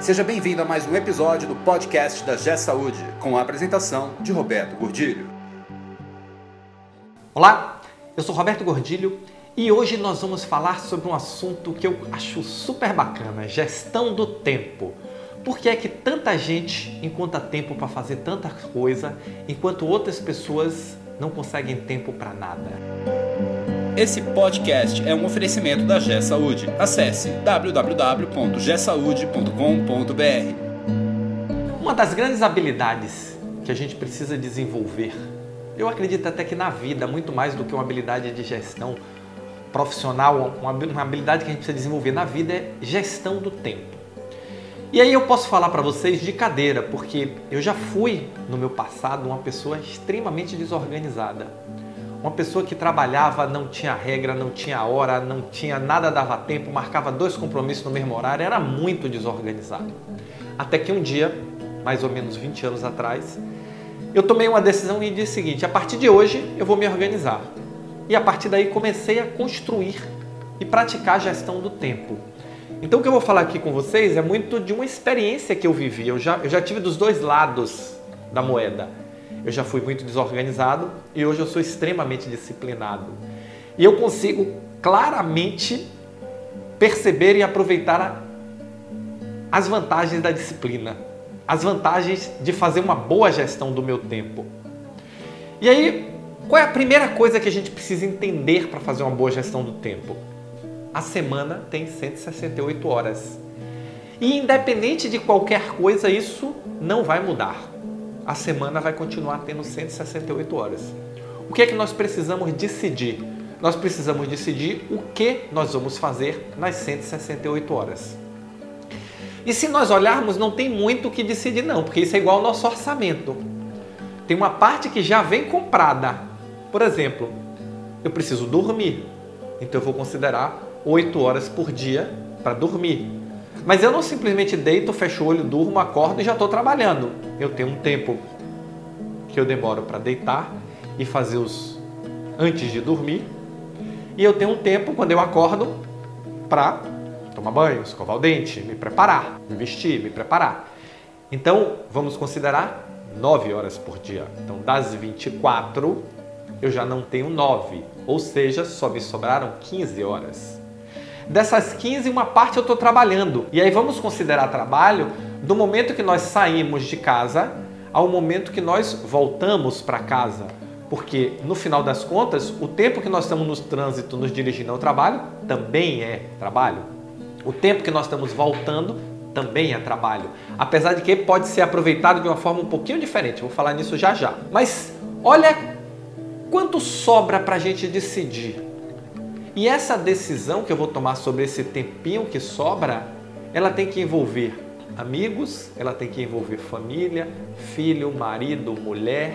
Seja bem-vindo a mais um episódio do podcast da G Saúde, com a apresentação de Roberto Gordilho. Olá, eu sou Roberto Gordilho e hoje nós vamos falar sobre um assunto que eu acho super bacana: gestão do tempo. Por que é que tanta gente encontra tempo para fazer tanta coisa, enquanto outras pessoas não conseguem tempo para nada? Esse podcast é um oferecimento da G Saúde. Acesse www.gsaude.com.br. Uma das grandes habilidades que a gente precisa desenvolver, eu acredito até que na vida, muito mais do que uma habilidade de gestão profissional, uma habilidade que a gente precisa desenvolver na vida é gestão do tempo. E aí eu posso falar para vocês de cadeira, porque eu já fui no meu passado uma pessoa extremamente desorganizada. Uma pessoa que trabalhava, não tinha regra, não tinha hora, não tinha nada dava tempo, marcava dois compromissos no mesmo horário, era muito desorganizado. Até que um dia, mais ou menos 20 anos atrás, eu tomei uma decisão e disse o seguinte: a partir de hoje eu vou me organizar. E a partir daí comecei a construir e praticar a gestão do tempo. Então o que eu vou falar aqui com vocês é muito de uma experiência que eu vivi. Eu já, eu já tive dos dois lados da moeda eu já fui muito desorganizado e hoje eu sou extremamente disciplinado. E eu consigo claramente perceber e aproveitar as vantagens da disciplina, as vantagens de fazer uma boa gestão do meu tempo. E aí, qual é a primeira coisa que a gente precisa entender para fazer uma boa gestão do tempo? A semana tem 168 horas. E independente de qualquer coisa, isso não vai mudar a semana vai continuar tendo 168 horas. O que é que nós precisamos decidir? Nós precisamos decidir o que nós vamos fazer nas 168 horas. E se nós olharmos, não tem muito o que decidir, não, porque isso é igual ao nosso orçamento. Tem uma parte que já vem comprada. Por exemplo, eu preciso dormir, então eu vou considerar 8 horas por dia para dormir. Mas eu não simplesmente deito, fecho o olho, durmo, acordo e já estou trabalhando. Eu tenho um tempo que eu demoro para deitar e fazer os antes de dormir. E eu tenho um tempo quando eu acordo para tomar banho, escovar o dente, me preparar, me vestir, me preparar. Então, vamos considerar 9 horas por dia. Então, das 24, eu já não tenho 9, ou seja, só me sobraram 15 horas. Dessas 15, uma parte eu estou trabalhando. E aí vamos considerar trabalho do momento que nós saímos de casa ao momento que nós voltamos para casa. Porque no final das contas, o tempo que nós estamos no trânsito nos dirigindo ao trabalho também é trabalho. O tempo que nós estamos voltando também é trabalho. Apesar de que pode ser aproveitado de uma forma um pouquinho diferente. Vou falar nisso já já. Mas olha quanto sobra para a gente decidir. E essa decisão que eu vou tomar sobre esse tempinho que sobra, ela tem que envolver amigos, ela tem que envolver família, filho, marido, mulher,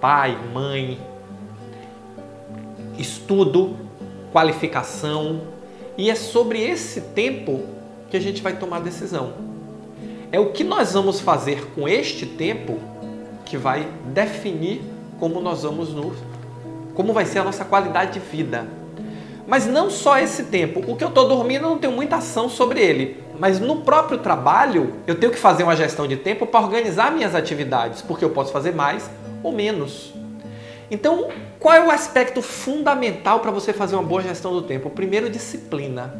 pai, mãe, estudo, qualificação. E é sobre esse tempo que a gente vai tomar a decisão. É o que nós vamos fazer com este tempo que vai definir como nós vamos nos como vai ser a nossa qualidade de vida. Mas não só esse tempo. O que eu estou dormindo eu não tenho muita ação sobre ele. Mas no próprio trabalho eu tenho que fazer uma gestão de tempo para organizar minhas atividades, porque eu posso fazer mais ou menos. Então, qual é o aspecto fundamental para você fazer uma boa gestão do tempo? Primeiro, disciplina.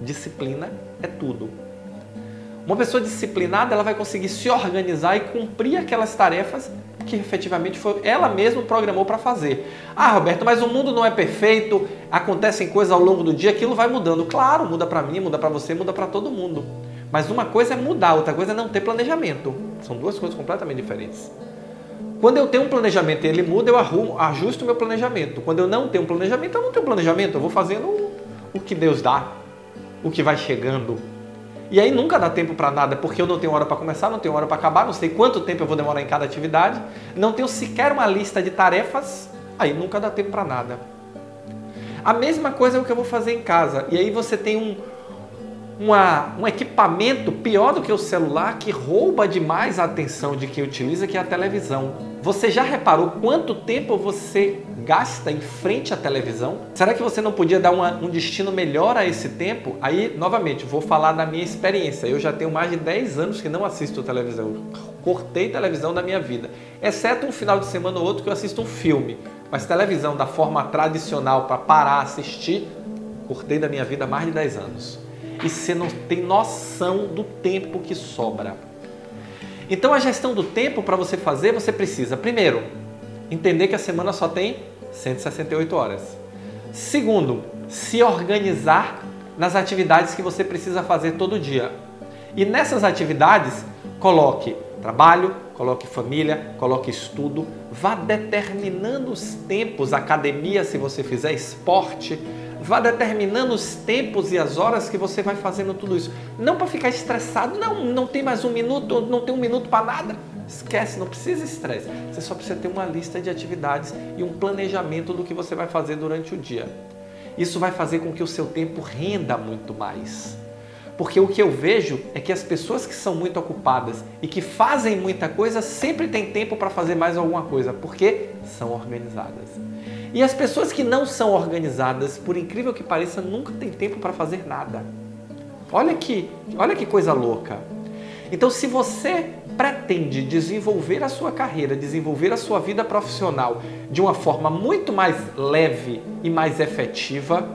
Disciplina é tudo. Uma pessoa disciplinada, ela vai conseguir se organizar e cumprir aquelas tarefas que efetivamente foi ela mesma programou para fazer. Ah, Roberto, mas o mundo não é perfeito, acontecem coisas ao longo do dia, aquilo vai mudando. Claro, muda para mim, muda para você, muda para todo mundo. Mas uma coisa é mudar, outra coisa é não ter planejamento. São duas coisas completamente diferentes. Quando eu tenho um planejamento e ele muda, eu arrumo, ajusto o meu planejamento. Quando eu não tenho um planejamento, eu não tenho planejamento, eu vou fazendo o que Deus dá, o que vai chegando. E aí nunca dá tempo para nada, porque eu não tenho hora para começar, não tenho hora para acabar, não sei quanto tempo eu vou demorar em cada atividade, não tenho sequer uma lista de tarefas, aí nunca dá tempo para nada. A mesma coisa é o que eu vou fazer em casa. E aí você tem um, uma, um equipamento pior do que o celular que rouba demais a atenção de quem utiliza, que é a televisão. Você já reparou quanto tempo você gasta em frente à televisão? Será que você não podia dar uma, um destino melhor a esse tempo? Aí, novamente, vou falar da minha experiência. Eu já tenho mais de 10 anos que não assisto televisão. Cortei televisão da minha vida, exceto um final de semana ou outro que eu assisto um filme. Mas televisão da forma tradicional para parar, assistir, cortei da minha vida há mais de 10 anos. E você não tem noção do tempo que sobra. Então a gestão do tempo para você fazer, você precisa, primeiro, entender que a semana só tem 168 horas. Segundo, se organizar nas atividades que você precisa fazer todo dia. E nessas atividades, coloque trabalho, coloque família, coloque estudo, vá determinando os tempos, academia se você fizer esporte, vá determinando os tempos e as horas que você vai fazendo tudo isso. Não para ficar estressado, não, não tem mais um minuto, não tem um minuto para nada. Esquece, não precisa estresse. Você só precisa ter uma lista de atividades e um planejamento do que você vai fazer durante o dia. Isso vai fazer com que o seu tempo renda muito mais. Porque o que eu vejo é que as pessoas que são muito ocupadas e que fazem muita coisa sempre têm tempo para fazer mais alguma coisa, porque são organizadas. E as pessoas que não são organizadas, por incrível que pareça, nunca têm tempo para fazer nada. Olha que, olha que coisa louca. Então, se você pretende desenvolver a sua carreira, desenvolver a sua vida profissional de uma forma muito mais leve e mais efetiva,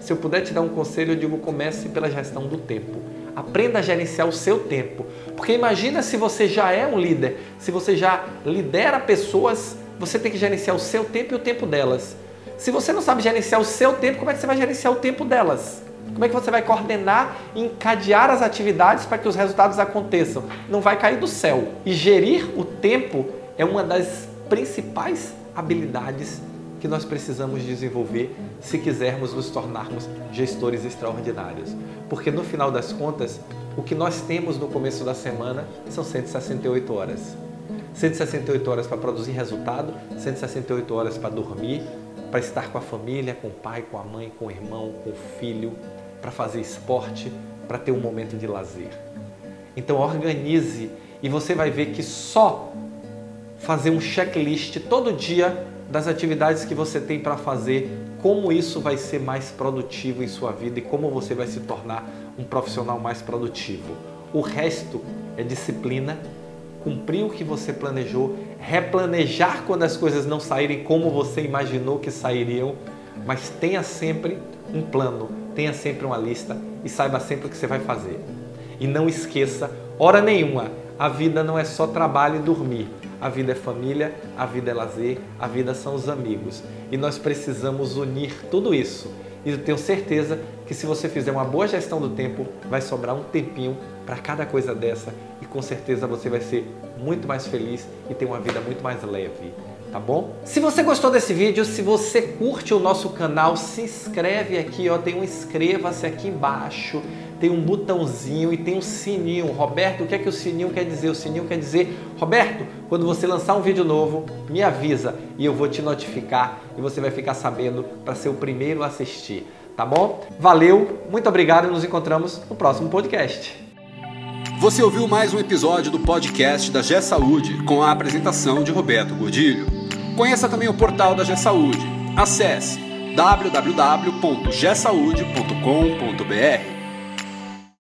se eu puder te dar um conselho, eu digo comece pela gestão do tempo. Aprenda a gerenciar o seu tempo. Porque imagina se você já é um líder, se você já lidera pessoas você tem que gerenciar o seu tempo e o tempo delas. Se você não sabe gerenciar o seu tempo, como é que você vai gerenciar o tempo delas? Como é que você vai coordenar e encadear as atividades para que os resultados aconteçam? Não vai cair do céu. E gerir o tempo é uma das principais habilidades que nós precisamos desenvolver se quisermos nos tornarmos gestores extraordinários. Porque no final das contas, o que nós temos no começo da semana são 168 horas. 168 horas para produzir resultado, 168 horas para dormir, para estar com a família, com o pai, com a mãe, com o irmão, com o filho, para fazer esporte, para ter um momento de lazer. Então organize e você vai ver que só fazer um checklist todo dia das atividades que você tem para fazer, como isso vai ser mais produtivo em sua vida e como você vai se tornar um profissional mais produtivo. O resto é disciplina cumprir o que você planejou, replanejar quando as coisas não saírem como você imaginou que sairiam, mas tenha sempre um plano, tenha sempre uma lista e saiba sempre o que você vai fazer. E não esqueça, hora nenhuma, a vida não é só trabalho e dormir. A vida é família, a vida é lazer, a vida são os amigos. E nós precisamos unir tudo isso. E eu tenho certeza que se você fizer uma boa gestão do tempo, vai sobrar um tempinho para cada coisa dessa e com certeza você vai ser muito mais feliz e ter uma vida muito mais leve. Tá bom? Se você gostou desse vídeo, se você curte o nosso canal, se inscreve aqui, ó, tem um inscreva-se aqui embaixo, tem um botãozinho e tem um sininho. Roberto, o que é que o sininho quer dizer? O sininho quer dizer, Roberto, quando você lançar um vídeo novo, me avisa e eu vou te notificar e você vai ficar sabendo para ser o primeiro a assistir, tá bom? Valeu, muito obrigado e nos encontramos no próximo podcast. Você ouviu mais um episódio do podcast da G Saúde com a apresentação de Roberto Godilho. Conheça também o portal da G Saúde. Acesse www.gsaude.com.br.